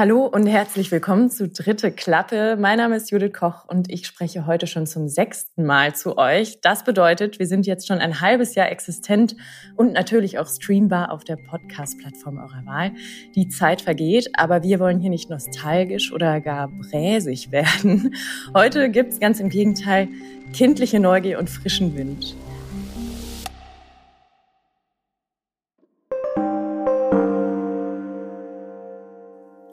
Hallo und herzlich willkommen zu Dritte Klappe. Mein Name ist Judith Koch und ich spreche heute schon zum sechsten Mal zu euch. Das bedeutet, wir sind jetzt schon ein halbes Jahr existent und natürlich auch streambar auf der Podcast-Plattform eurer Wahl. Die Zeit vergeht, aber wir wollen hier nicht nostalgisch oder gar bräsig werden. Heute gibt's ganz im Gegenteil kindliche Neugier und frischen Wind.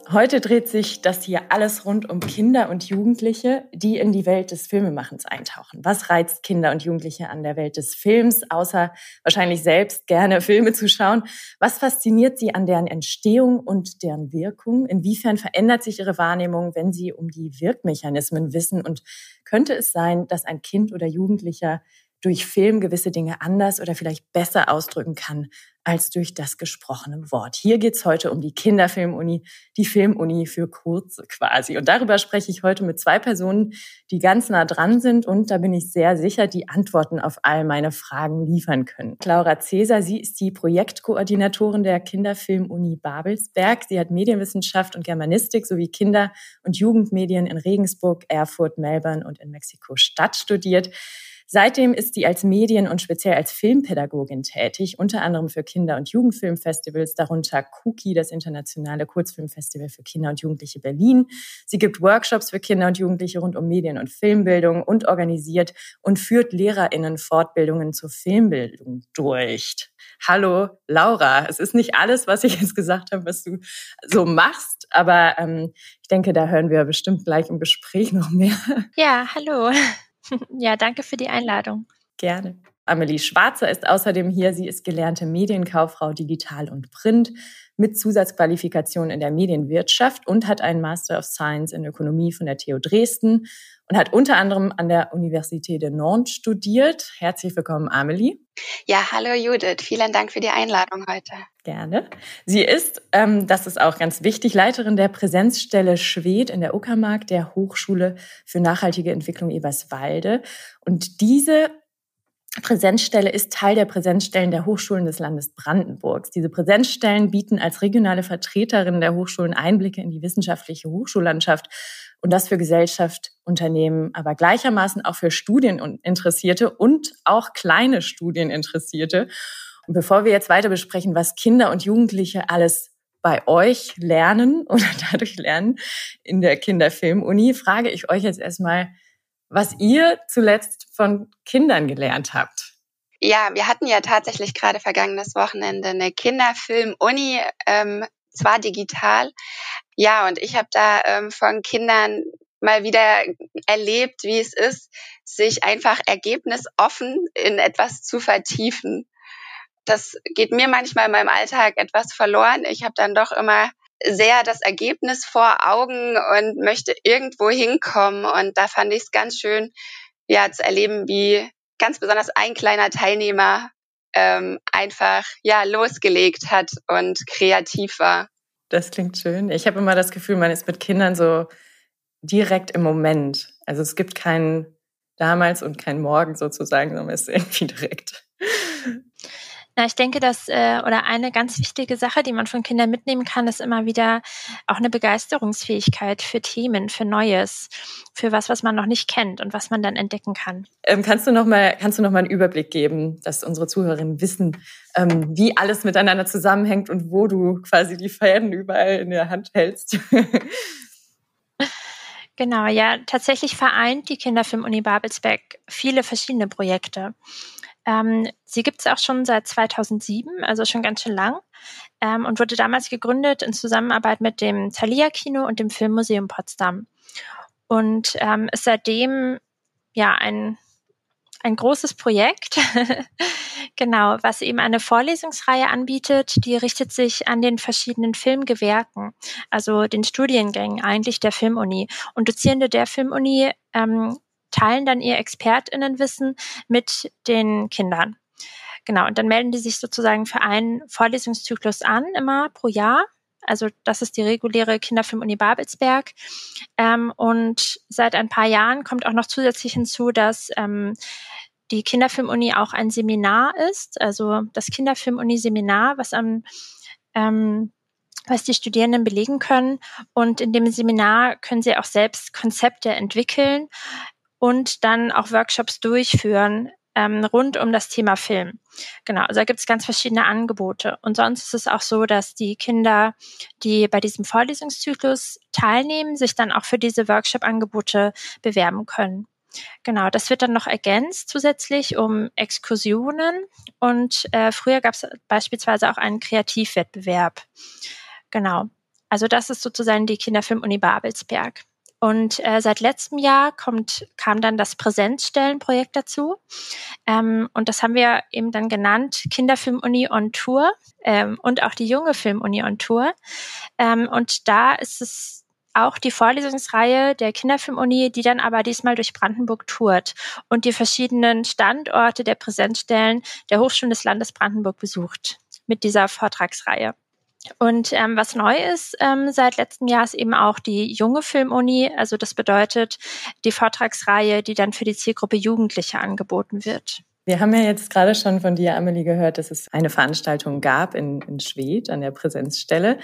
Heute dreht sich das hier alles rund um Kinder und Jugendliche, die in die Welt des Filmemachens eintauchen. Was reizt Kinder und Jugendliche an der Welt des Films, außer wahrscheinlich selbst gerne Filme zu schauen? Was fasziniert sie an deren Entstehung und deren Wirkung? Inwiefern verändert sich ihre Wahrnehmung, wenn sie um die Wirkmechanismen wissen? Und könnte es sein, dass ein Kind oder Jugendlicher durch Film gewisse Dinge anders oder vielleicht besser ausdrücken kann als durch das gesprochene Wort. Hier geht's heute um die Kinderfilmuni, die Filmuni für Kurze quasi. Und darüber spreche ich heute mit zwei Personen, die ganz nah dran sind und da bin ich sehr sicher, die Antworten auf all meine Fragen liefern können. Laura Cäsar, sie ist die Projektkoordinatorin der Kinderfilmuni Babelsberg. Sie hat Medienwissenschaft und Germanistik sowie Kinder- und Jugendmedien in Regensburg, Erfurt, Melbourne und in Mexiko-Stadt studiert. Seitdem ist sie als Medien- und speziell als Filmpädagogin tätig, unter anderem für Kinder- und Jugendfilmfestivals, darunter Cookie, das internationale Kurzfilmfestival für Kinder und Jugendliche Berlin. Sie gibt Workshops für Kinder und Jugendliche rund um Medien- und Filmbildung und organisiert und führt LehrerInnen Fortbildungen zur Filmbildung durch. Hallo, Laura. Es ist nicht alles, was ich jetzt gesagt habe, was du so machst, aber ähm, ich denke, da hören wir bestimmt gleich im Gespräch noch mehr. Ja, hallo. Ja, danke für die Einladung. Gerne. Amelie Schwarzer ist außerdem hier. Sie ist gelernte Medienkauffrau Digital und Print mit Zusatzqualifikation in der Medienwirtschaft und hat einen Master of Science in Ökonomie von der TU Dresden und hat unter anderem an der Université de Nantes studiert. Herzlich willkommen, Amelie. Ja, hallo Judith. Vielen Dank für die Einladung heute. Gerne. Sie ist, ähm, das ist auch ganz wichtig, Leiterin der Präsenzstelle Schwed in der Uckermark der Hochschule für nachhaltige Entwicklung Eberswalde. Und diese Präsenzstelle ist Teil der Präsenzstellen der Hochschulen des Landes Brandenburgs. Diese Präsenzstellen bieten als regionale Vertreterinnen der Hochschulen Einblicke in die wissenschaftliche Hochschullandschaft und das für Gesellschaft, Unternehmen, aber gleichermaßen auch für Studieninteressierte und auch kleine Studieninteressierte. Und bevor wir jetzt weiter besprechen, was Kinder und Jugendliche alles bei euch lernen oder dadurch lernen in der Kinderfilmuni, frage ich euch jetzt erstmal, was ihr zuletzt von Kindern gelernt habt. Ja, wir hatten ja tatsächlich gerade vergangenes Wochenende eine Kinderfilm-Uni, ähm, zwar digital. Ja, und ich habe da ähm, von Kindern mal wieder erlebt, wie es ist, sich einfach ergebnisoffen in etwas zu vertiefen. Das geht mir manchmal in meinem Alltag etwas verloren. Ich habe dann doch immer sehr das Ergebnis vor Augen und möchte irgendwo hinkommen. Und da fand ich es ganz schön, ja, zu erleben, wie ganz besonders ein kleiner Teilnehmer ähm, einfach ja losgelegt hat und kreativ war. Das klingt schön. Ich habe immer das Gefühl, man ist mit Kindern so direkt im Moment. Also es gibt kein damals und kein morgen sozusagen, sondern es ist irgendwie direkt. Na, ich denke, dass äh, oder eine ganz wichtige Sache, die man von Kindern mitnehmen kann, ist immer wieder auch eine Begeisterungsfähigkeit für Themen, für Neues, für was, was man noch nicht kennt und was man dann entdecken kann. Ähm, kannst du noch mal, kannst du noch mal einen Überblick geben, dass unsere Zuhörerinnen wissen, ähm, wie alles miteinander zusammenhängt und wo du quasi die Fäden überall in der Hand hältst? Genau, ja, tatsächlich vereint die Kinderfilm-Uni Babelsberg viele verschiedene Projekte. Ähm, sie gibt es auch schon seit 2007, also schon ganz schön lang, ähm, und wurde damals gegründet in Zusammenarbeit mit dem Thalia Kino und dem Filmmuseum Potsdam. Und ähm, ist seitdem ja ein, ein großes Projekt, genau, was eben eine Vorlesungsreihe anbietet, die richtet sich an den verschiedenen Filmgewerken, also den Studiengängen eigentlich der Filmuni. Und Dozierende der Filmuni ähm, teilen dann ihr ExpertInnenwissen mit den Kindern. Genau, und dann melden die sich sozusagen für einen Vorlesungszyklus an, immer pro Jahr. Also das ist die reguläre Kinderfilm-Uni Babelsberg. Ähm, und seit ein paar Jahren kommt auch noch zusätzlich hinzu, dass ähm, die Kinderfilm-Uni auch ein Seminar ist, also das Kinderfilm-Uni-Seminar, was ähm, was die Studierenden belegen können. Und in dem Seminar können sie auch selbst Konzepte entwickeln und dann auch Workshops durchführen ähm, rund um das Thema Film. Genau, also da gibt es ganz verschiedene Angebote. Und sonst ist es auch so, dass die Kinder, die bei diesem Vorlesungszyklus teilnehmen, sich dann auch für diese Workshop-Angebote bewerben können. Genau, das wird dann noch ergänzt zusätzlich um Exkursionen und äh, früher gab es beispielsweise auch einen Kreativwettbewerb. Genau, also das ist sozusagen die Kinderfilm-Uni Babelsberg. Und äh, seit letztem Jahr kommt, kam dann das Präsenzstellenprojekt dazu. Ähm, und das haben wir eben dann genannt Kinderfilm-Uni on Tour ähm, und auch die junge Film-Uni on Tour. Ähm, und da ist es auch die Vorlesungsreihe der Kinderfilm-Uni, die dann aber diesmal durch Brandenburg tourt und die verschiedenen Standorte der Präsenzstellen der Hochschulen des Landes Brandenburg besucht mit dieser Vortragsreihe. Und ähm, was neu ist ähm, seit letztem Jahr ist eben auch die junge Filmuni. Also das bedeutet die Vortragsreihe, die dann für die Zielgruppe Jugendliche angeboten wird. Wir haben ja jetzt gerade schon von dir, Amelie, gehört, dass es eine Veranstaltung gab in, in Schwedt an der Präsenzstelle.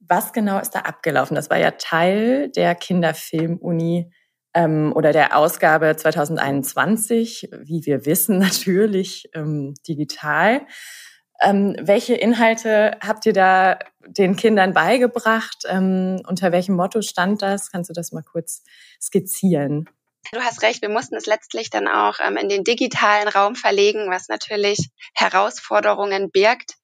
Was genau ist da abgelaufen? Das war ja Teil der Kinderfilmuni ähm, oder der Ausgabe 2021, wie wir wissen, natürlich ähm, digital. Ähm, welche Inhalte habt ihr da den Kindern beigebracht? Ähm, unter welchem Motto stand das? Kannst du das mal kurz skizzieren? Du hast recht, wir mussten es letztlich dann auch ähm, in den digitalen Raum verlegen, was natürlich Herausforderungen birgt.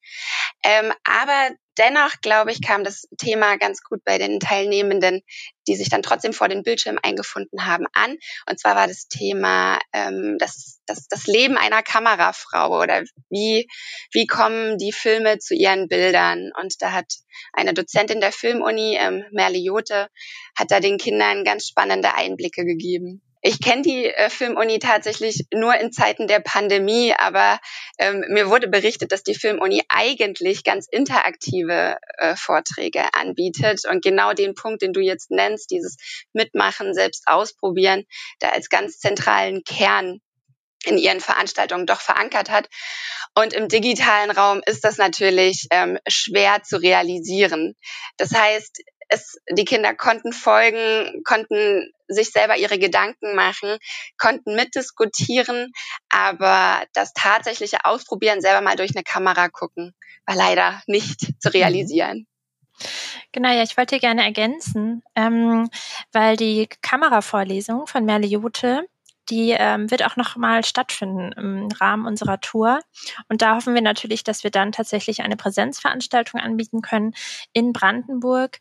Ähm, aber dennoch, glaube ich, kam das Thema ganz gut bei den Teilnehmenden, die sich dann trotzdem vor den Bildschirm eingefunden haben, an. Und zwar war das Thema ähm, das, das, das Leben einer Kamerafrau oder wie, wie kommen die Filme zu ihren Bildern. Und da hat eine Dozentin der Filmuni, ähm, Merle Jote, hat da den Kindern ganz spannende Einblicke gegeben. Ich kenne die äh, Filmuni tatsächlich nur in Zeiten der Pandemie, aber ähm, mir wurde berichtet, dass die Filmuni eigentlich ganz interaktive äh, Vorträge anbietet und genau den Punkt, den du jetzt nennst, dieses Mitmachen, selbst ausprobieren, da als ganz zentralen Kern in ihren Veranstaltungen doch verankert hat. Und im digitalen Raum ist das natürlich ähm, schwer zu realisieren. Das heißt, es, die Kinder konnten folgen, konnten sich selber ihre Gedanken machen, konnten mitdiskutieren, aber das tatsächliche Ausprobieren, selber mal durch eine Kamera gucken, war leider nicht zu mhm. realisieren. Genau, ja, ich wollte gerne ergänzen, ähm, weil die Kameravorlesung von Merle Jote, die ähm, wird auch nochmal stattfinden im Rahmen unserer Tour. Und da hoffen wir natürlich, dass wir dann tatsächlich eine Präsenzveranstaltung anbieten können in Brandenburg.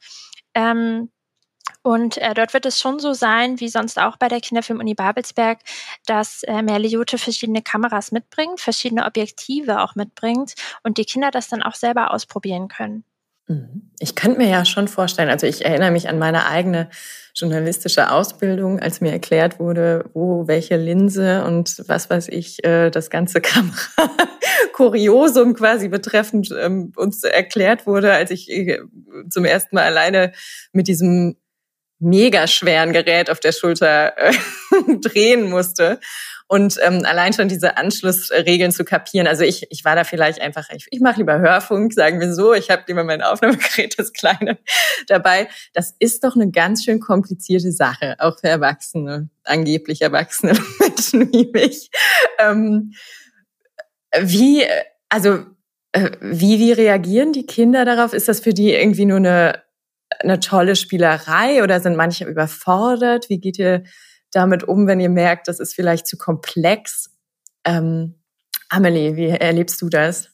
Ähm, und äh, dort wird es schon so sein, wie sonst auch bei der Kinderfilm-Uni Babelsberg, dass äh, Merle verschiedene Kameras mitbringt, verschiedene Objektive auch mitbringt und die Kinder das dann auch selber ausprobieren können. Mhm. Ich könnte mir ja schon vorstellen, also ich erinnere mich an meine eigene journalistische Ausbildung, als mir erklärt wurde, wo welche Linse und was weiß ich, äh, das ganze Kamera Kuriosum quasi betreffend ähm, uns erklärt wurde, als ich äh, zum ersten Mal alleine mit diesem mega schweren Gerät auf der Schulter äh, drehen musste. Und ähm, allein schon diese Anschlussregeln zu kapieren. Also ich, ich war da vielleicht einfach, ich, ich mache lieber Hörfunk, sagen wir so. Ich habe lieber mein Aufnahmegerät, das kleine, dabei. Das ist doch eine ganz schön komplizierte Sache, auch für Erwachsene, angeblich erwachsene Menschen wie mich. Ähm, wie, also äh, wie, wie reagieren die Kinder darauf? Ist das für die irgendwie nur eine eine tolle Spielerei oder sind manche überfordert? Wie geht ihr damit um, wenn ihr merkt, das ist vielleicht zu komplex? Ähm, Amelie, wie erlebst du das?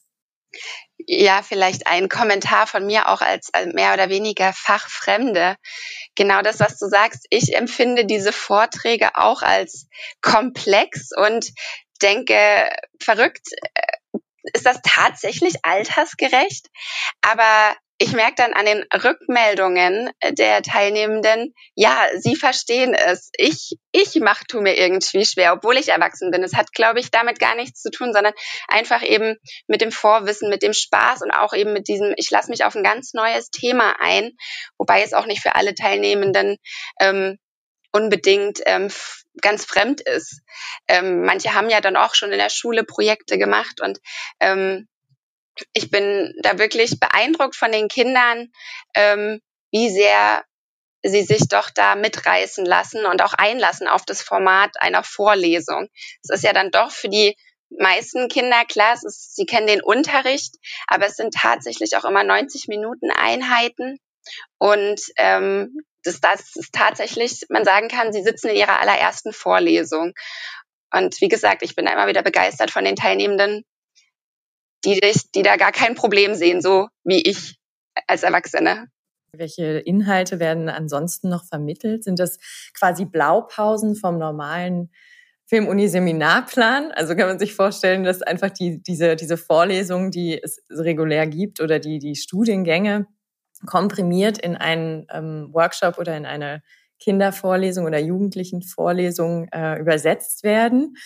Ja, vielleicht ein Kommentar von mir auch als mehr oder weniger Fachfremde. Genau das, was du sagst. Ich empfinde diese Vorträge auch als komplex und denke, verrückt, äh, ist das tatsächlich altersgerecht? Aber ich merke dann an den Rückmeldungen der Teilnehmenden, ja, sie verstehen es. Ich, ich mach, tu mir irgendwie schwer, obwohl ich erwachsen bin. Es hat, glaube ich, damit gar nichts zu tun, sondern einfach eben mit dem Vorwissen, mit dem Spaß und auch eben mit diesem, ich lasse mich auf ein ganz neues Thema ein, wobei es auch nicht für alle Teilnehmenden ähm, unbedingt ähm, ganz fremd ist. Ähm, manche haben ja dann auch schon in der Schule Projekte gemacht und ähm, ich bin da wirklich beeindruckt von den Kindern, ähm, wie sehr sie sich doch da mitreißen lassen und auch einlassen auf das Format einer Vorlesung. Es ist ja dann doch für die meisten Kinder klar, es ist, sie kennen den Unterricht, aber es sind tatsächlich auch immer 90 Minuten Einheiten und ähm, das, das ist tatsächlich, man sagen kann, sie sitzen in ihrer allerersten Vorlesung. Und wie gesagt, ich bin da immer wieder begeistert von den Teilnehmenden, die, die da gar kein Problem sehen, so wie ich als Erwachsene. Welche Inhalte werden ansonsten noch vermittelt? Sind das quasi Blaupausen vom normalen Filmuni-Seminarplan? Also kann man sich vorstellen, dass einfach die, diese, diese Vorlesungen, die es regulär gibt oder die, die Studiengänge komprimiert in einen ähm, Workshop oder in eine Kindervorlesung oder Jugendlichenvorlesung äh, übersetzt werden?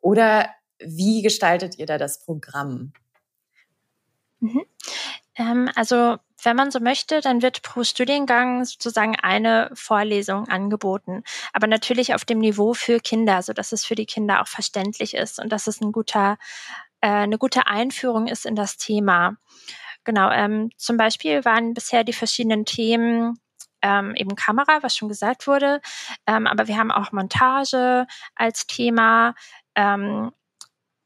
Oder wie gestaltet ihr da das Programm? Mhm. Ähm, also wenn man so möchte, dann wird pro Studiengang sozusagen eine Vorlesung angeboten, aber natürlich auf dem Niveau für Kinder, so dass es für die Kinder auch verständlich ist und dass es ein guter, äh, eine gute Einführung ist in das Thema. Genau, ähm, zum Beispiel waren bisher die verschiedenen Themen ähm, eben Kamera, was schon gesagt wurde, ähm, aber wir haben auch Montage als Thema, ähm,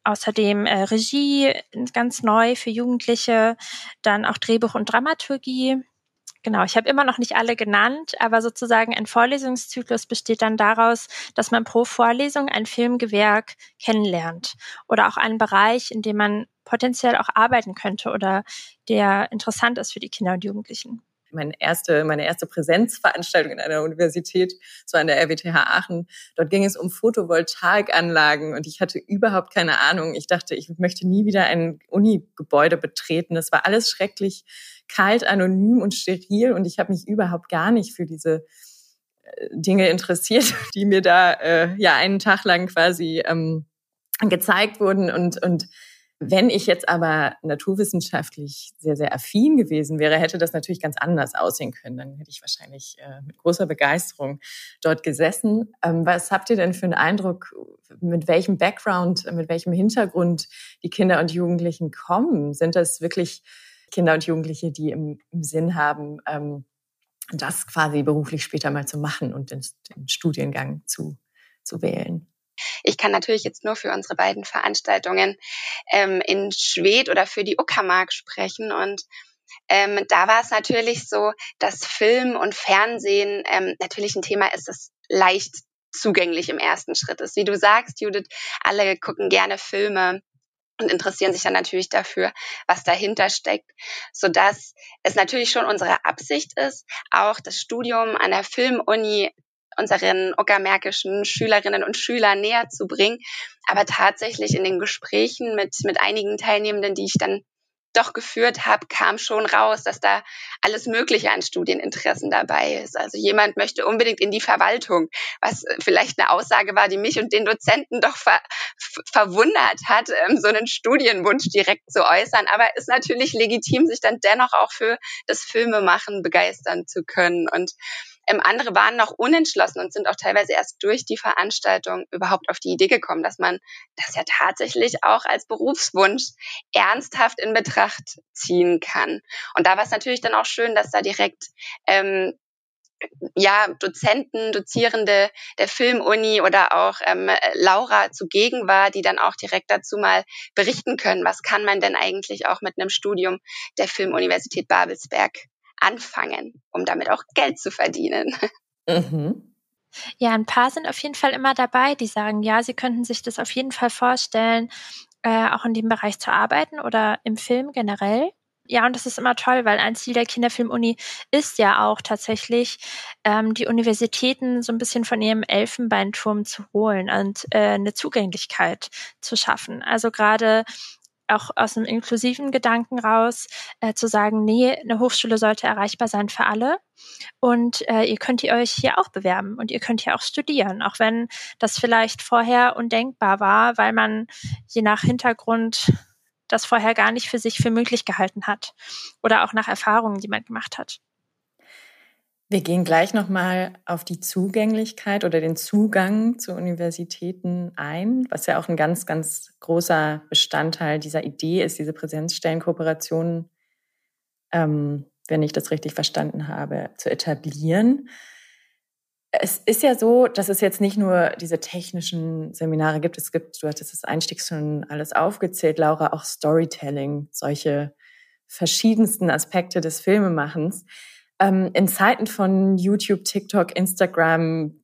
Außerdem äh, Regie ganz neu für Jugendliche, dann auch Drehbuch und Dramaturgie. Genau, ich habe immer noch nicht alle genannt, aber sozusagen ein Vorlesungszyklus besteht dann daraus, dass man pro Vorlesung ein Filmgewerk kennenlernt oder auch einen Bereich, in dem man potenziell auch arbeiten könnte oder der interessant ist für die Kinder und Jugendlichen meine erste, meine erste Präsenzveranstaltung in einer Universität, so an der RWTH Aachen. Dort ging es um Photovoltaikanlagen und ich hatte überhaupt keine Ahnung. Ich dachte, ich möchte nie wieder ein Uni-Gebäude betreten. Das war alles schrecklich kalt, anonym und steril und ich habe mich überhaupt gar nicht für diese äh, Dinge interessiert, die mir da äh, ja einen Tag lang quasi ähm, gezeigt wurden und und wenn ich jetzt aber naturwissenschaftlich sehr, sehr affin gewesen wäre, hätte das natürlich ganz anders aussehen können. Dann hätte ich wahrscheinlich äh, mit großer Begeisterung dort gesessen. Ähm, was habt ihr denn für einen Eindruck, mit welchem Background, mit welchem Hintergrund die Kinder und Jugendlichen kommen? Sind das wirklich Kinder und Jugendliche, die im, Sinn haben, ähm, das quasi beruflich später mal zu machen und den, den Studiengang zu, zu wählen? Ich kann natürlich jetzt nur für unsere beiden Veranstaltungen ähm, in Schwed oder für die Uckermark sprechen und ähm, da war es natürlich so, dass Film und Fernsehen ähm, natürlich ein Thema ist, das leicht zugänglich im ersten Schritt ist. Wie du sagst, Judith, alle gucken gerne Filme und interessieren sich dann natürlich dafür, was dahinter steckt, so dass es natürlich schon unsere Absicht ist, auch das Studium an der Filmuni unseren ockermärkischen Schülerinnen und Schülern näher zu bringen. Aber tatsächlich in den Gesprächen mit, mit einigen Teilnehmenden, die ich dann doch geführt habe, kam schon raus, dass da alles Mögliche an Studieninteressen dabei ist. Also jemand möchte unbedingt in die Verwaltung, was vielleicht eine Aussage war, die mich und den Dozenten doch ver verwundert hat, ähm, so einen Studienwunsch direkt zu äußern. Aber ist natürlich legitim, sich dann dennoch auch für das Filmemachen begeistern zu können. Und ähm, andere waren noch unentschlossen und sind auch teilweise erst durch die Veranstaltung überhaupt auf die Idee gekommen, dass man das ja tatsächlich auch als Berufswunsch ernsthaft in Betracht ziehen kann. Und da war es natürlich dann auch schön, dass da direkt ähm, ja, Dozenten, Dozierende der Filmuni oder auch ähm, Laura zugegen war, die dann auch direkt dazu mal berichten können, was kann man denn eigentlich auch mit einem Studium der Filmuniversität Babelsberg anfangen, um damit auch Geld zu verdienen. Mhm. Ja, ein paar sind auf jeden Fall immer dabei, die sagen, ja, sie könnten sich das auf jeden Fall vorstellen, äh, auch in dem Bereich zu arbeiten oder im Film generell. Ja, und das ist immer toll, weil ein Ziel der Kinderfilmuni ist ja auch tatsächlich, ähm, die Universitäten so ein bisschen von ihrem Elfenbeinturm zu holen und äh, eine Zugänglichkeit zu schaffen. Also gerade auch aus einem inklusiven Gedanken raus, äh, zu sagen, nee, eine Hochschule sollte erreichbar sein für alle. Und äh, ihr könnt ihr euch hier auch bewerben und ihr könnt hier auch studieren, auch wenn das vielleicht vorher undenkbar war, weil man je nach Hintergrund das vorher gar nicht für sich für möglich gehalten hat oder auch nach Erfahrungen, die man gemacht hat. Wir gehen gleich nochmal auf die Zugänglichkeit oder den Zugang zu Universitäten ein, was ja auch ein ganz, ganz großer Bestandteil dieser Idee ist, diese Präsenzstellenkooperationen, ähm, wenn ich das richtig verstanden habe, zu etablieren. Es ist ja so, dass es jetzt nicht nur diese technischen Seminare gibt. Es gibt, du hattest das Einstiegs schon alles aufgezählt, Laura, auch Storytelling, solche verschiedensten Aspekte des Filmemachens. Ähm, in Zeiten von YouTube, TikTok, Instagram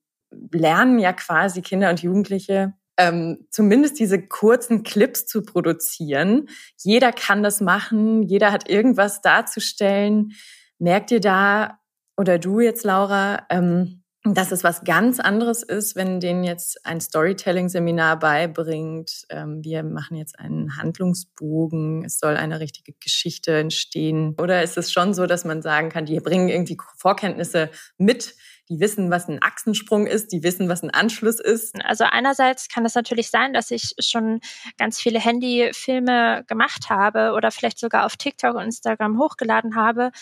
lernen ja quasi Kinder und Jugendliche ähm, zumindest diese kurzen Clips zu produzieren. Jeder kann das machen, jeder hat irgendwas darzustellen. Merkt ihr da, oder du jetzt, Laura, ähm, dass es was ganz anderes ist, wenn denen jetzt ein Storytelling-Seminar beibringt. Ähm, wir machen jetzt einen Handlungsbogen, es soll eine richtige Geschichte entstehen. Oder ist es schon so, dass man sagen kann, die bringen irgendwie Vorkenntnisse mit, die wissen, was ein Achsensprung ist, die wissen, was ein Anschluss ist. Also einerseits kann es natürlich sein, dass ich schon ganz viele Handyfilme gemacht habe oder vielleicht sogar auf TikTok und Instagram hochgeladen habe.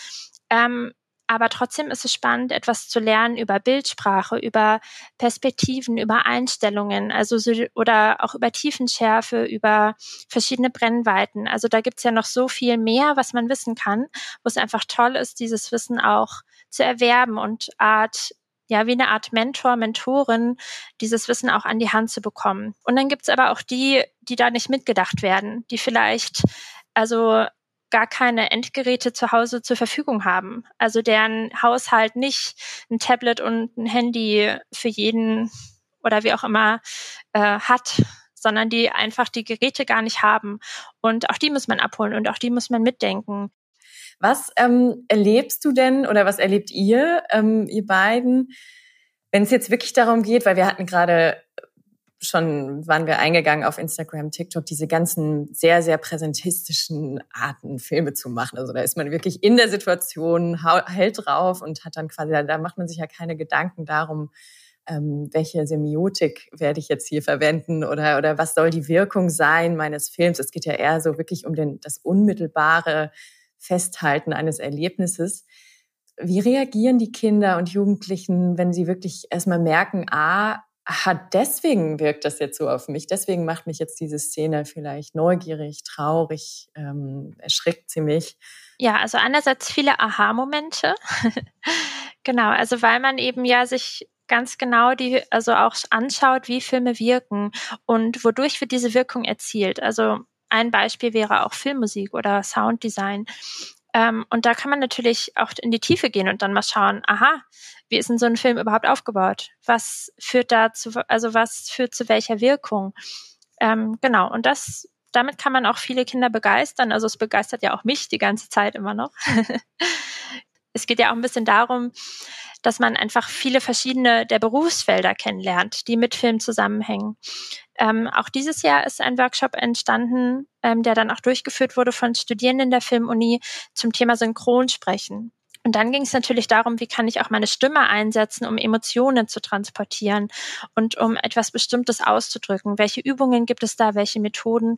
Ähm, aber trotzdem ist es spannend, etwas zu lernen über Bildsprache, über Perspektiven, über Einstellungen, also so, oder auch über Tiefenschärfe, über verschiedene Brennweiten. Also da gibt's ja noch so viel mehr, was man wissen kann, wo es einfach toll ist, dieses Wissen auch zu erwerben und Art ja, wie eine Art Mentor, Mentorin, dieses Wissen auch an die Hand zu bekommen. Und dann gibt's aber auch die, die da nicht mitgedacht werden, die vielleicht also gar keine Endgeräte zu Hause zur Verfügung haben. Also deren Haushalt nicht ein Tablet und ein Handy für jeden oder wie auch immer äh, hat, sondern die einfach die Geräte gar nicht haben. Und auch die muss man abholen und auch die muss man mitdenken. Was ähm, erlebst du denn oder was erlebt ihr, ähm, ihr beiden, wenn es jetzt wirklich darum geht, weil wir hatten gerade schon waren wir eingegangen auf Instagram, TikTok, diese ganzen sehr, sehr präsentistischen Arten, Filme zu machen. Also da ist man wirklich in der Situation, hält drauf und hat dann quasi, da macht man sich ja keine Gedanken darum, ähm, welche Semiotik werde ich jetzt hier verwenden oder, oder was soll die Wirkung sein meines Films. Es geht ja eher so wirklich um den, das unmittelbare Festhalten eines Erlebnisses. Wie reagieren die Kinder und Jugendlichen, wenn sie wirklich erstmal merken, ah, hat deswegen wirkt das jetzt so auf mich, deswegen macht mich jetzt diese Szene vielleicht neugierig, traurig, ähm, erschrickt sie mich. Ja, also einerseits viele Aha-Momente. genau, also weil man eben ja sich ganz genau die, also auch anschaut, wie Filme wirken und wodurch wird diese Wirkung erzielt. Also ein Beispiel wäre auch Filmmusik oder Sounddesign. Ähm, und da kann man natürlich auch in die Tiefe gehen und dann mal schauen, aha, wie ist denn so ein Film überhaupt aufgebaut? Was führt da zu, also was führt zu welcher Wirkung? Ähm, genau, und das, damit kann man auch viele Kinder begeistern. Also es begeistert ja auch mich die ganze Zeit immer noch. es geht ja auch ein bisschen darum, dass man einfach viele verschiedene der Berufsfelder kennenlernt, die mit Film zusammenhängen. Ähm, auch dieses Jahr ist ein Workshop entstanden, ähm, der dann auch durchgeführt wurde von Studierenden der Filmuni zum Thema Synchronsprechen. Und dann ging es natürlich darum, wie kann ich auch meine Stimme einsetzen, um Emotionen zu transportieren und um etwas Bestimmtes auszudrücken. Welche Übungen gibt es da, welche Methoden?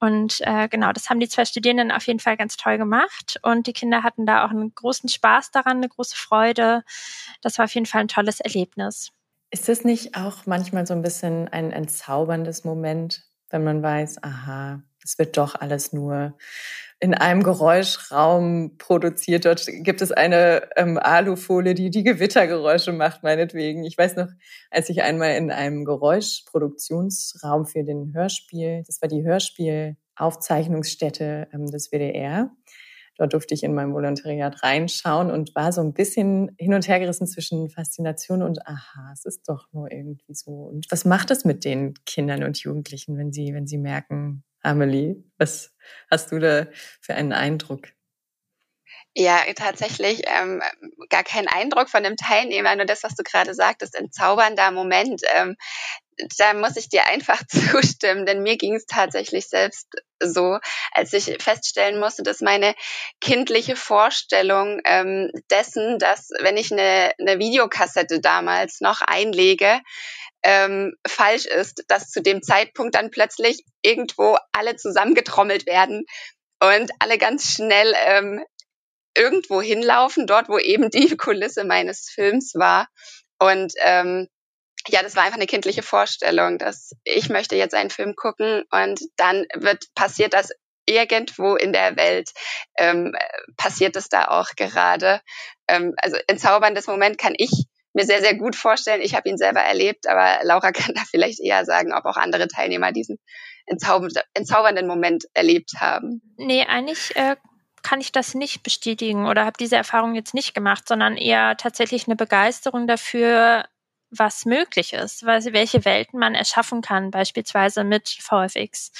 Und äh, genau, das haben die zwei Studierenden auf jeden Fall ganz toll gemacht. Und die Kinder hatten da auch einen großen Spaß daran, eine große Freude. Das war auf jeden Fall ein tolles Erlebnis. Ist das nicht auch manchmal so ein bisschen ein entzauberndes Moment, wenn man weiß, aha, es wird doch alles nur in einem Geräuschraum produziert. Dort gibt es eine ähm, Alufolie, die die Gewittergeräusche macht, meinetwegen. Ich weiß noch, als ich einmal in einem Geräuschproduktionsraum für den Hörspiel, das war die Hörspielaufzeichnungsstätte ähm, des WDR, Dort durfte ich in meinem Volontariat reinschauen und war so ein bisschen hin und her gerissen zwischen Faszination und aha, es ist doch nur irgendwie so. Und was macht es mit den Kindern und Jugendlichen, wenn sie, wenn sie merken, Amelie, was hast du da für einen Eindruck? Ja, tatsächlich ähm, gar kein Eindruck von dem Teilnehmer, nur das, was du gerade sagtest, ein zaubernder Moment. Ähm, da muss ich dir einfach zustimmen, denn mir ging es tatsächlich selbst so, als ich feststellen musste, dass meine kindliche Vorstellung ähm, dessen, dass wenn ich eine, eine Videokassette damals noch einlege, ähm, falsch ist, dass zu dem Zeitpunkt dann plötzlich irgendwo alle zusammengetrommelt werden und alle ganz schnell ähm, irgendwo hinlaufen, dort, wo eben die Kulisse meines Films war. Und ähm, ja, das war einfach eine kindliche Vorstellung, dass ich möchte jetzt einen Film gucken und dann wird passiert das irgendwo in der Welt ähm, passiert es da auch gerade. Ähm, also entzauberndes Moment kann ich mir sehr, sehr gut vorstellen. Ich habe ihn selber erlebt, aber Laura kann da vielleicht eher sagen, ob auch andere Teilnehmer diesen entzaubernden Moment erlebt haben. Nee, eigentlich äh, kann ich das nicht bestätigen oder habe diese Erfahrung jetzt nicht gemacht, sondern eher tatsächlich eine Begeisterung dafür, was möglich ist, welche Welten man erschaffen kann, beispielsweise mit VFX.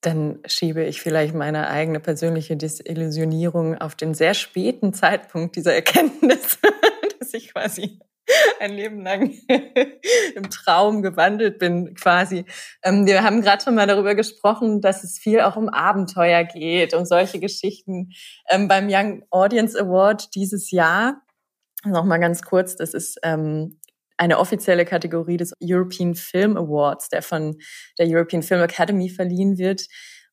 Dann schiebe ich vielleicht meine eigene persönliche Desillusionierung auf den sehr späten Zeitpunkt dieser Erkenntnis, dass ich quasi ein Leben lang im Traum gewandelt bin, quasi. Ähm, wir haben gerade schon mal darüber gesprochen, dass es viel auch um Abenteuer geht und solche Geschichten. Ähm, beim Young Audience Award dieses Jahr, noch mal ganz kurz, das ist ähm, eine offizielle Kategorie des European Film Awards, der von der European Film Academy verliehen wird.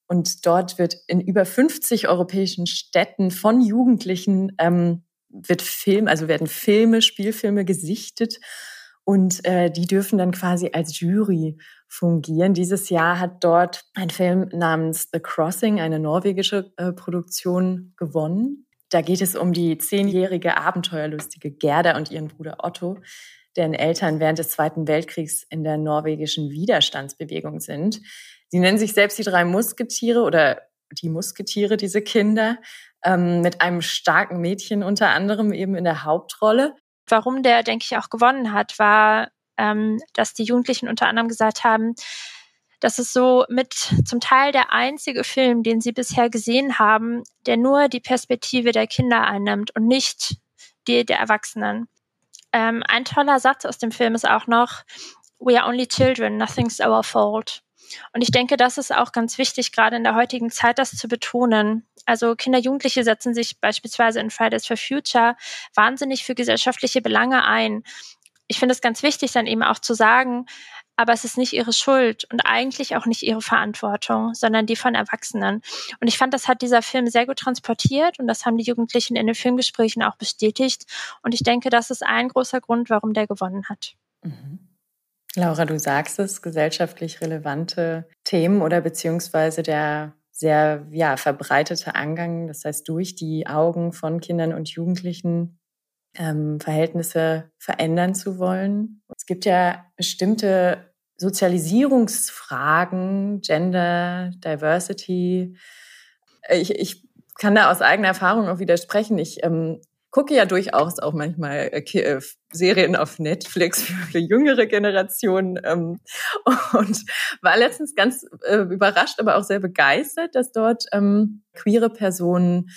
Und dort wird in über 50 europäischen Städten von Jugendlichen ähm, wird Film, also werden Filme, Spielfilme gesichtet und äh, die dürfen dann quasi als Jury fungieren. Dieses Jahr hat dort ein Film namens The Crossing, eine norwegische äh, Produktion, gewonnen. Da geht es um die zehnjährige abenteuerlustige Gerda und ihren Bruder Otto, deren Eltern während des Zweiten Weltkriegs in der norwegischen Widerstandsbewegung sind. Sie nennen sich selbst die drei Musketiere oder die Musketiere, diese Kinder, ähm, mit einem starken Mädchen unter anderem eben in der Hauptrolle. Warum der, denke ich, auch gewonnen hat, war, ähm, dass die Jugendlichen unter anderem gesagt haben, das ist so mit zum Teil der einzige Film, den sie bisher gesehen haben, der nur die Perspektive der Kinder einnimmt und nicht die der Erwachsenen. Ähm, ein toller Satz aus dem Film ist auch noch, We are only children, nothing's our fault. Und ich denke, das ist auch ganz wichtig, gerade in der heutigen Zeit, das zu betonen. Also Kinder, Jugendliche setzen sich beispielsweise in Fridays for Future wahnsinnig für gesellschaftliche Belange ein. Ich finde es ganz wichtig, dann eben auch zu sagen, aber es ist nicht ihre Schuld und eigentlich auch nicht ihre Verantwortung, sondern die von Erwachsenen. Und ich fand, das hat dieser Film sehr gut transportiert und das haben die Jugendlichen in den Filmgesprächen auch bestätigt. Und ich denke, das ist ein großer Grund, warum der gewonnen hat. Mhm. Laura, du sagst es, gesellschaftlich relevante Themen oder beziehungsweise der sehr ja, verbreitete Angang, das heißt durch die Augen von Kindern und Jugendlichen ähm, Verhältnisse verändern zu wollen. Es gibt ja bestimmte Sozialisierungsfragen, Gender, Diversity. Ich, ich kann da aus eigener Erfahrung auch widersprechen. Ich ähm, gucke ja durchaus auch manchmal äh, äh, Serien auf Netflix für jüngere Generationen ähm, und war letztens ganz äh, überrascht, aber auch sehr begeistert, dass dort ähm, queere Personen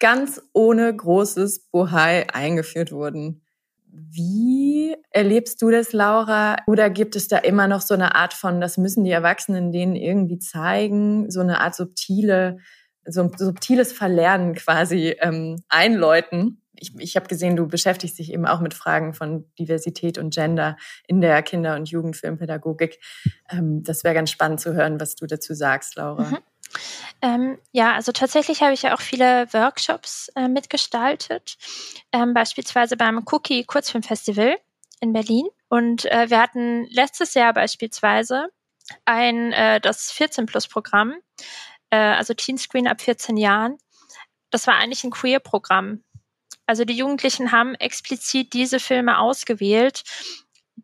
ganz ohne großes Bohai eingeführt wurden. Wie erlebst du das, Laura? Oder gibt es da immer noch so eine Art von, das müssen die Erwachsenen denen irgendwie zeigen, so eine Art subtile, so ein subtiles Verlernen quasi ähm, einläuten? Ich, ich habe gesehen, du beschäftigst dich eben auch mit Fragen von Diversität und Gender in der Kinder- und Jugendfilmpädagogik. Ähm, das wäre ganz spannend zu hören, was du dazu sagst, Laura. Mhm. Ähm, ja, also tatsächlich habe ich ja auch viele Workshops äh, mitgestaltet, ähm, beispielsweise beim Cookie Kurzfilmfestival in Berlin. Und äh, wir hatten letztes Jahr beispielsweise ein äh, das 14 Plus Programm, äh, also Teenscreen ab 14 Jahren. Das war eigentlich ein Queer-Programm. Also die Jugendlichen haben explizit diese Filme ausgewählt,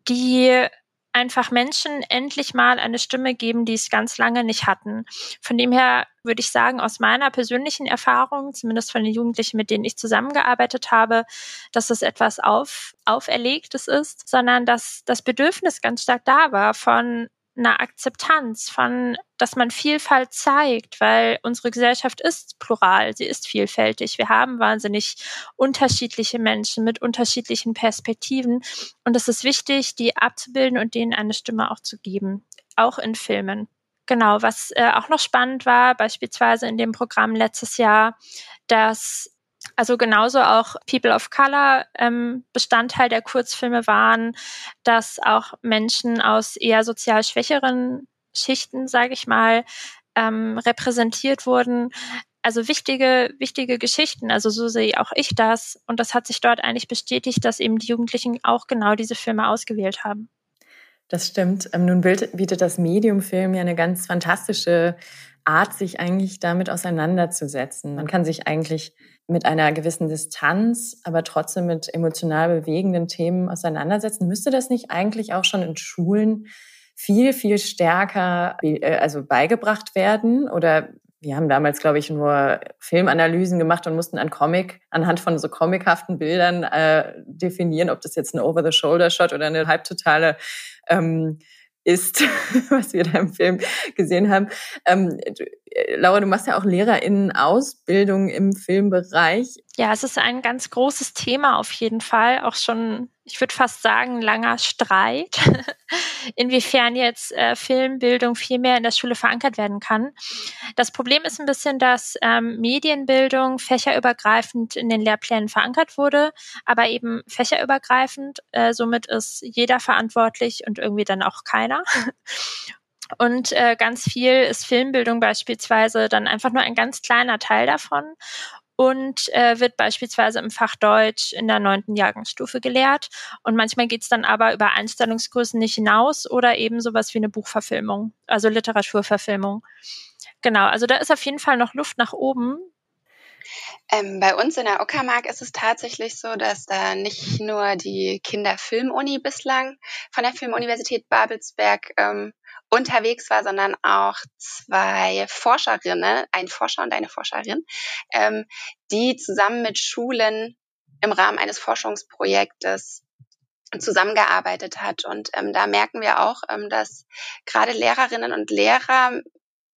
die einfach Menschen endlich mal eine Stimme geben, die es ganz lange nicht hatten. Von dem her würde ich sagen, aus meiner persönlichen Erfahrung, zumindest von den Jugendlichen, mit denen ich zusammengearbeitet habe, dass es etwas auf, auferlegtes ist, sondern dass das Bedürfnis ganz stark da war von einer Akzeptanz, von, dass man Vielfalt zeigt, weil unsere Gesellschaft ist plural, sie ist vielfältig. Wir haben wahnsinnig unterschiedliche Menschen mit unterschiedlichen Perspektiven und es ist wichtig, die abzubilden und denen eine Stimme auch zu geben, auch in Filmen. Genau, was äh, auch noch spannend war, beispielsweise in dem Programm letztes Jahr, dass also genauso auch People of Color ähm, Bestandteil der Kurzfilme waren, dass auch Menschen aus eher sozial schwächeren Schichten, sage ich mal, ähm, repräsentiert wurden. Also wichtige, wichtige Geschichten. Also so sehe auch ich das. Und das hat sich dort eigentlich bestätigt, dass eben die Jugendlichen auch genau diese Filme ausgewählt haben. Das stimmt. Ähm, nun bietet das Medium-Film ja eine ganz fantastische Art, sich eigentlich damit auseinanderzusetzen. Man kann sich eigentlich mit einer gewissen Distanz, aber trotzdem mit emotional bewegenden Themen auseinandersetzen. Müsste das nicht eigentlich auch schon in Schulen viel, viel stärker äh, also beigebracht werden? Oder wir haben damals, glaube ich, nur Filmanalysen gemacht und mussten an Comic, anhand von so comichaften Bildern äh, definieren, ob das jetzt ein Over-the-Shoulder-Shot oder eine halbtotale ähm, ist, was wir da im Film gesehen haben. Ähm, du, äh, Laura, du machst ja auch LehrerInnen-Ausbildung im Filmbereich. Ja, es ist ein ganz großes Thema auf jeden Fall. Auch schon, ich würde fast sagen, langer Streit, inwiefern jetzt äh, Filmbildung viel mehr in der Schule verankert werden kann. Das Problem ist ein bisschen, dass ähm, Medienbildung fächerübergreifend in den Lehrplänen verankert wurde, aber eben fächerübergreifend. Äh, somit ist jeder verantwortlich und irgendwie dann auch keiner. Und äh, ganz viel ist Filmbildung beispielsweise dann einfach nur ein ganz kleiner Teil davon und äh, wird beispielsweise im Fach Deutsch in der neunten Jahrgangsstufe gelehrt. Und manchmal geht es dann aber über Einstellungsgrößen nicht hinaus oder eben sowas wie eine Buchverfilmung, also Literaturverfilmung. Genau, also da ist auf jeden Fall noch Luft nach oben. Ähm, bei uns in der Uckermark ist es tatsächlich so, dass da nicht nur die Kinderfilmuni bislang von der Filmuniversität Babelsberg ähm, unterwegs war, sondern auch zwei Forscherinnen, ein Forscher und eine Forscherin, ähm, die zusammen mit Schulen im Rahmen eines Forschungsprojektes zusammengearbeitet hat. Und ähm, da merken wir auch, ähm, dass gerade Lehrerinnen und Lehrer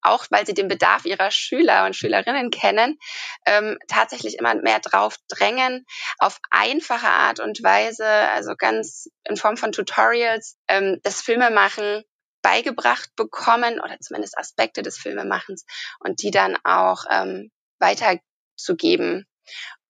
auch weil sie den Bedarf ihrer Schüler und Schülerinnen kennen, ähm, tatsächlich immer mehr drauf drängen, auf einfache Art und Weise, also ganz in Form von Tutorials, ähm, das Filmemachen beigebracht bekommen oder zumindest Aspekte des Filmemachens und die dann auch ähm, weiterzugeben.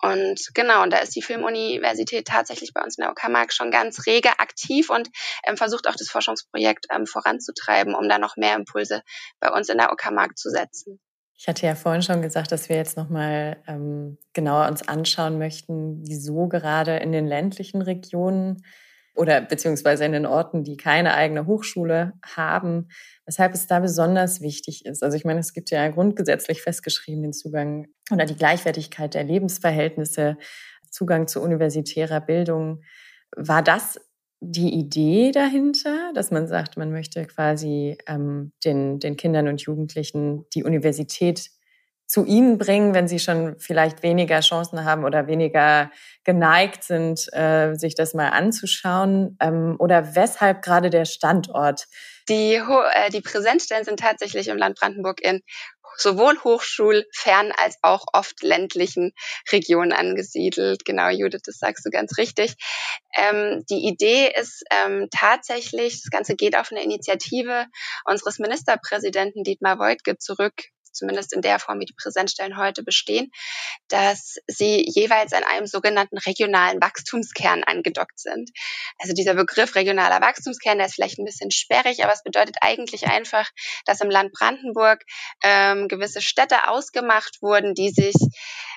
Und genau, und da ist die Filmuniversität tatsächlich bei uns in der Uckermark schon ganz rege aktiv und ähm, versucht auch das Forschungsprojekt ähm, voranzutreiben, um da noch mehr Impulse bei uns in der Uckermark zu setzen. Ich hatte ja vorhin schon gesagt, dass wir jetzt nochmal ähm, genauer uns anschauen möchten, wieso gerade in den ländlichen Regionen oder beziehungsweise in den Orten, die keine eigene Hochschule haben, weshalb es da besonders wichtig ist. Also ich meine, es gibt ja grundgesetzlich festgeschrieben den Zugang oder die Gleichwertigkeit der Lebensverhältnisse, Zugang zu universitärer Bildung. War das die Idee dahinter, dass man sagt, man möchte quasi ähm, den, den Kindern und Jugendlichen die Universität zu ihnen bringen, wenn sie schon vielleicht weniger Chancen haben oder weniger geneigt sind, äh, sich das mal anzuschauen? Ähm, oder weshalb gerade der Standort? Die, äh, die Präsenzstellen sind tatsächlich im Land Brandenburg in sowohl hochschulfern als auch oft ländlichen Regionen angesiedelt. Genau, Judith, das sagst du ganz richtig. Ähm, die Idee ist ähm, tatsächlich, das Ganze geht auf eine Initiative unseres Ministerpräsidenten Dietmar Woidke zurück, zumindest in der Form, wie die Präsenzstellen heute bestehen, dass sie jeweils an einem sogenannten regionalen Wachstumskern angedockt sind. Also dieser Begriff regionaler Wachstumskern, der ist vielleicht ein bisschen sperrig, aber es bedeutet eigentlich einfach, dass im Land Brandenburg ähm, gewisse Städte ausgemacht wurden, die sich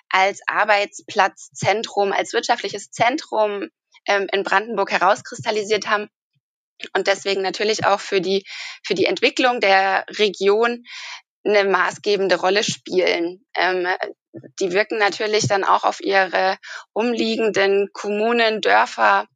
als Arbeitsplatzzentrum, als wirtschaftliches Zentrum ähm, in Brandenburg herauskristallisiert haben und deswegen natürlich auch für die, für die Entwicklung der Region eine maßgebende Rolle spielen. Ähm, die wirken natürlich dann auch auf ihre umliegenden Kommunen, Dörfer,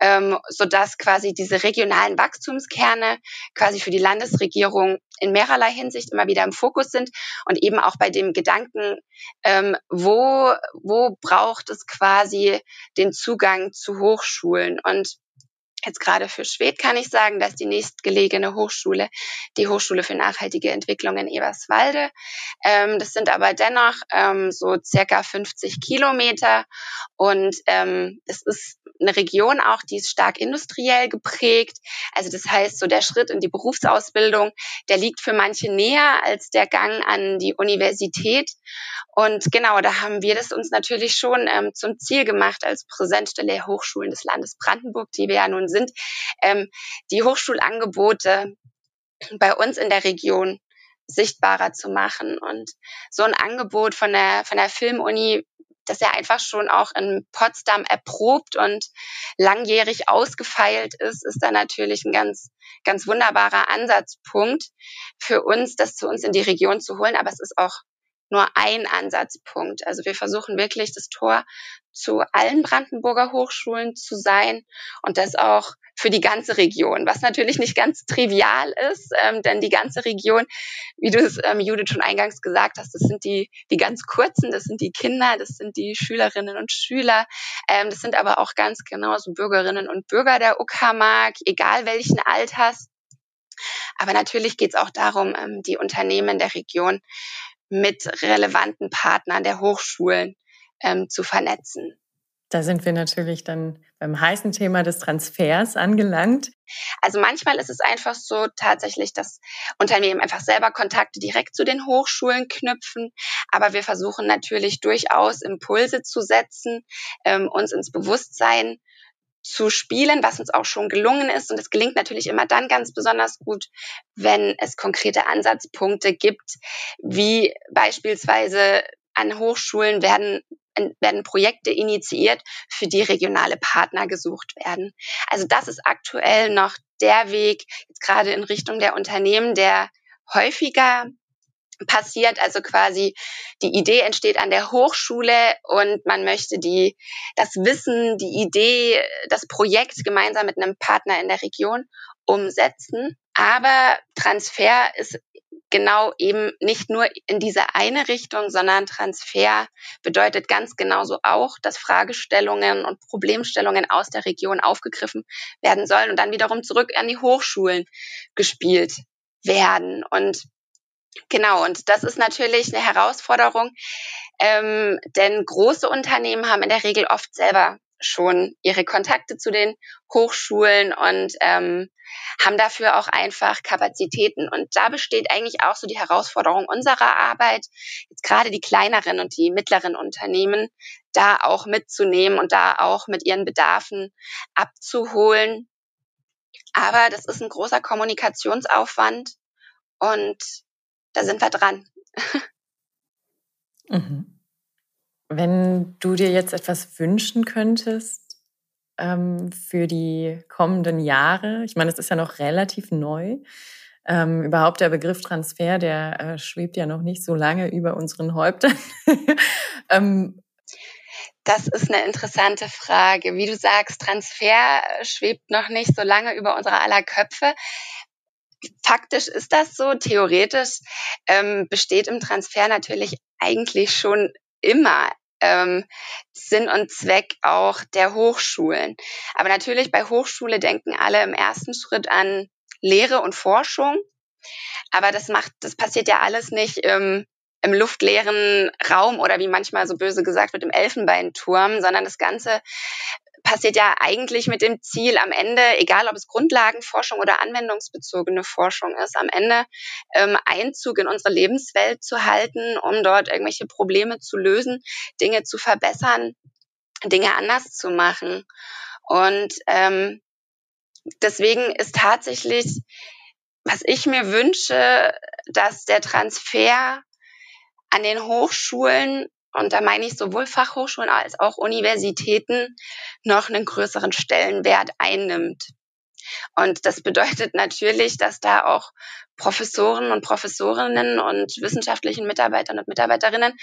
ähm, sodass quasi diese regionalen Wachstumskerne quasi für die Landesregierung in mehrerlei Hinsicht immer wieder im Fokus sind und eben auch bei dem Gedanken, ähm, wo, wo braucht es quasi den Zugang zu Hochschulen und Jetzt gerade für Schwedt kann ich sagen, dass die nächstgelegene Hochschule die Hochschule für nachhaltige Entwicklung in Eberswalde. Ähm, das sind aber dennoch ähm, so circa 50 Kilometer und ähm, es ist eine Region auch, die ist stark industriell geprägt. Also das heißt, so der Schritt in die Berufsausbildung, der liegt für manche näher als der Gang an die Universität. Und genau, da haben wir das uns natürlich schon ähm, zum Ziel gemacht als Präsenzstelle der Hochschulen des Landes Brandenburg, die wir ja nun sind, ähm, die Hochschulangebote bei uns in der Region sichtbarer zu machen. Und so ein Angebot von der, von der Filmuni, das ja einfach schon auch in Potsdam erprobt und langjährig ausgefeilt ist, ist da natürlich ein ganz, ganz wunderbarer Ansatzpunkt für uns, das zu uns in die Region zu holen. Aber es ist auch nur ein Ansatzpunkt. Also wir versuchen wirklich das Tor zu allen Brandenburger Hochschulen zu sein und das auch für die ganze Region, was natürlich nicht ganz trivial ist, ähm, denn die ganze Region, wie du es, ähm, Judith, schon eingangs gesagt hast, das sind die, die ganz kurzen, das sind die Kinder, das sind die Schülerinnen und Schüler, ähm, das sind aber auch ganz genauso Bürgerinnen und Bürger der Uckermark, egal welchen Alters. Aber natürlich geht es auch darum, ähm, die Unternehmen der Region mit relevanten Partnern der Hochschulen ähm, zu vernetzen. Da sind wir natürlich dann beim heißen Thema des Transfers angelangt. Also manchmal ist es einfach so tatsächlich, dass Unternehmen einfach selber Kontakte direkt zu den Hochschulen knüpfen. Aber wir versuchen natürlich durchaus Impulse zu setzen, ähm, uns ins Bewusstsein zu spielen, was uns auch schon gelungen ist. Und es gelingt natürlich immer dann ganz besonders gut, wenn es konkrete Ansatzpunkte gibt, wie beispielsweise an Hochschulen werden werden Projekte initiiert, für die regionale Partner gesucht werden. Also das ist aktuell noch der Weg, jetzt gerade in Richtung der Unternehmen, der häufiger passiert. Also quasi die Idee entsteht an der Hochschule und man möchte die, das Wissen, die Idee, das Projekt gemeinsam mit einem Partner in der Region umsetzen. Aber Transfer ist genau eben nicht nur in diese eine Richtung, sondern Transfer bedeutet ganz genauso auch, dass Fragestellungen und Problemstellungen aus der Region aufgegriffen werden sollen und dann wiederum zurück an die Hochschulen gespielt werden. Und genau, und das ist natürlich eine Herausforderung, ähm, denn große Unternehmen haben in der Regel oft selber schon ihre Kontakte zu den Hochschulen und ähm, haben dafür auch einfach Kapazitäten. Und da besteht eigentlich auch so die Herausforderung unserer Arbeit, jetzt gerade die kleineren und die mittleren Unternehmen da auch mitzunehmen und da auch mit ihren Bedarfen abzuholen. Aber das ist ein großer Kommunikationsaufwand und da sind wir dran. mhm. Wenn du dir jetzt etwas wünschen könntest ähm, für die kommenden Jahre, ich meine, es ist ja noch relativ neu. Ähm, überhaupt der Begriff Transfer, der äh, schwebt ja noch nicht so lange über unseren Häuptern. ähm, das ist eine interessante Frage. Wie du sagst, Transfer schwebt noch nicht so lange über unsere aller Köpfe. Faktisch ist das so. Theoretisch ähm, besteht im Transfer natürlich eigentlich schon immer ähm, Sinn und Zweck auch der Hochschulen. Aber natürlich bei Hochschule denken alle im ersten Schritt an Lehre und Forschung. Aber das macht, das passiert ja alles nicht im, im luftleeren Raum oder wie manchmal so böse gesagt wird, im Elfenbeinturm, sondern das Ganze passiert ja eigentlich mit dem Ziel am Ende, egal ob es Grundlagenforschung oder anwendungsbezogene Forschung ist, am Ende ähm, Einzug in unsere Lebenswelt zu halten, um dort irgendwelche Probleme zu lösen, Dinge zu verbessern, Dinge anders zu machen. Und ähm, deswegen ist tatsächlich, was ich mir wünsche, dass der Transfer an den Hochschulen und da meine ich sowohl Fachhochschulen als auch Universitäten noch einen größeren Stellenwert einnimmt. Und das bedeutet natürlich, dass da auch Professoren und Professorinnen und wissenschaftlichen Mitarbeitern und Mitarbeiterinnen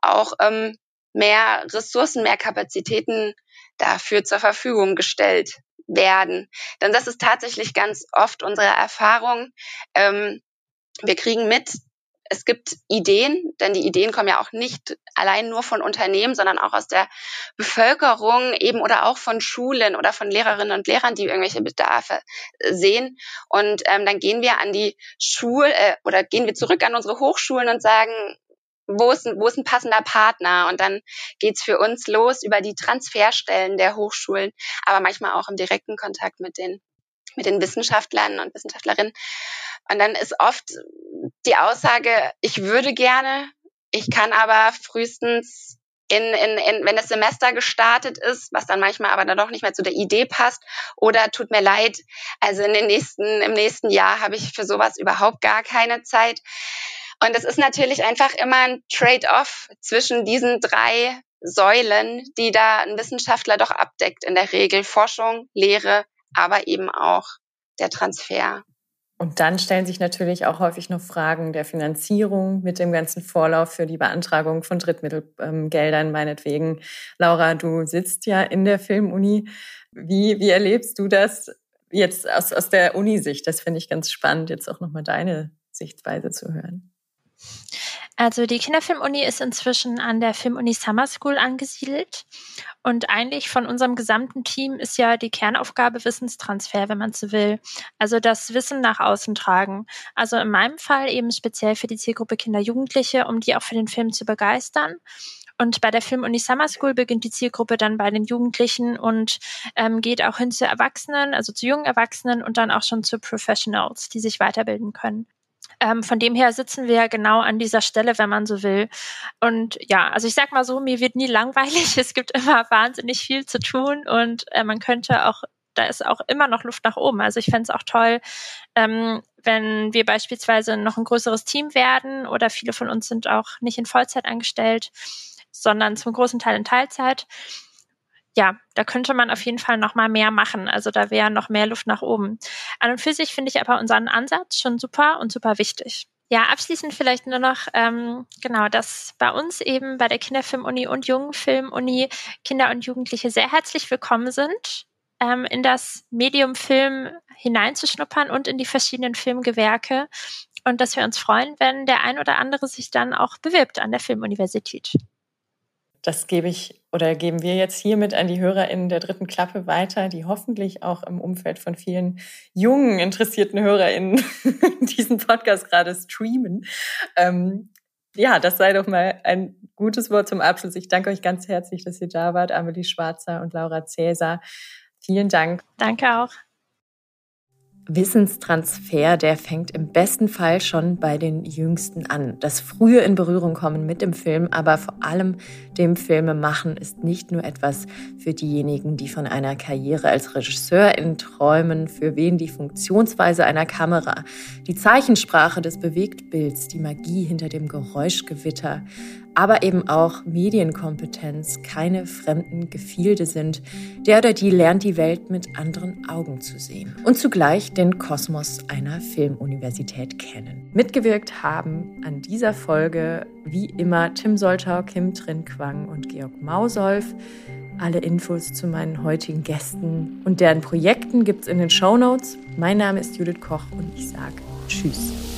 auch ähm, mehr Ressourcen, mehr Kapazitäten dafür zur Verfügung gestellt werden. Denn das ist tatsächlich ganz oft unsere Erfahrung. Ähm, wir kriegen mit, es gibt Ideen, denn die Ideen kommen ja auch nicht allein nur von Unternehmen, sondern auch aus der Bevölkerung eben oder auch von Schulen oder von Lehrerinnen und Lehrern, die irgendwelche Bedarfe sehen. Und ähm, dann gehen wir an die Schule äh, oder gehen wir zurück an unsere Hochschulen und sagen, wo ist, ein, wo ist ein passender Partner? Und dann geht's für uns los über die Transferstellen der Hochschulen, aber manchmal auch im direkten Kontakt mit den, mit den Wissenschaftlern und Wissenschaftlerinnen. Und dann ist oft die Aussage, ich würde gerne, ich kann aber frühestens in, in, in, wenn das Semester gestartet ist, was dann manchmal aber dann doch nicht mehr zu der Idee passt, oder tut mir leid, also in den nächsten, im nächsten Jahr habe ich für sowas überhaupt gar keine Zeit. Und es ist natürlich einfach immer ein Trade-off zwischen diesen drei Säulen, die da ein Wissenschaftler doch abdeckt in der Regel. Forschung, Lehre, aber eben auch der Transfer. Und dann stellen sich natürlich auch häufig noch Fragen der Finanzierung mit dem ganzen Vorlauf für die Beantragung von Drittmittelgeldern, meinetwegen. Laura, du sitzt ja in der Filmuni. Wie, wie erlebst du das jetzt aus, aus der Uni-Sicht? Das finde ich ganz spannend, jetzt auch nochmal deine Sichtweise zu hören. Also die Kinderfilmuni ist inzwischen an der Filmuni Summer School angesiedelt. Und eigentlich von unserem gesamten Team ist ja die Kernaufgabe Wissenstransfer, wenn man so will. Also das Wissen nach außen tragen. Also in meinem Fall eben speziell für die Zielgruppe Kinder, Jugendliche, um die auch für den Film zu begeistern. Und bei der Filmuni Summer School beginnt die Zielgruppe dann bei den Jugendlichen und ähm, geht auch hin zu Erwachsenen, also zu jungen Erwachsenen und dann auch schon zu Professionals, die sich weiterbilden können. Ähm, von dem her sitzen wir genau an dieser Stelle, wenn man so will. Und ja, also ich sag mal so, mir wird nie langweilig. Es gibt immer wahnsinnig viel zu tun und äh, man könnte auch, da ist auch immer noch Luft nach oben. Also ich fände es auch toll, ähm, wenn wir beispielsweise noch ein größeres Team werden oder viele von uns sind auch nicht in Vollzeit angestellt, sondern zum großen Teil in Teilzeit ja, da könnte man auf jeden Fall noch mal mehr machen. Also da wäre noch mehr Luft nach oben. An und für sich finde ich aber unseren Ansatz schon super und super wichtig. Ja, abschließend vielleicht nur noch, ähm, genau, dass bei uns eben bei der Kinderfilmuni und Jungenfilmuni Kinder und Jugendliche sehr herzlich willkommen sind, ähm, in das Medium Film hineinzuschnuppern und in die verschiedenen Filmgewerke. Und dass wir uns freuen, wenn der ein oder andere sich dann auch bewirbt an der Filmuniversität. Das gebe ich oder geben wir jetzt hiermit an die HörerInnen der dritten Klappe weiter, die hoffentlich auch im Umfeld von vielen jungen, interessierten HörerInnen diesen Podcast gerade streamen. Ähm, ja, das sei doch mal ein gutes Wort zum Abschluss. Ich danke euch ganz herzlich, dass ihr da wart, Amelie Schwarzer und Laura Cäsar. Vielen Dank. Danke auch. Wissenstransfer, der fängt im besten Fall schon bei den Jüngsten an. Das frühe in Berührung kommen mit dem Film, aber vor allem dem Filme machen, ist nicht nur etwas für diejenigen, die von einer Karriere als Regisseurin träumen, für wen die Funktionsweise einer Kamera, die Zeichensprache des Bewegtbilds, die Magie hinter dem Geräuschgewitter, aber eben auch Medienkompetenz keine fremden Gefilde sind. Der oder die lernt die Welt mit anderen Augen zu sehen und zugleich den Kosmos einer Filmuniversität kennen. Mitgewirkt haben an dieser Folge wie immer Tim Soltau, Kim Trinquang und Georg Mausolf. Alle Infos zu meinen heutigen Gästen und deren Projekten gibt's in den Show Notes. Mein Name ist Judith Koch und ich sage Tschüss.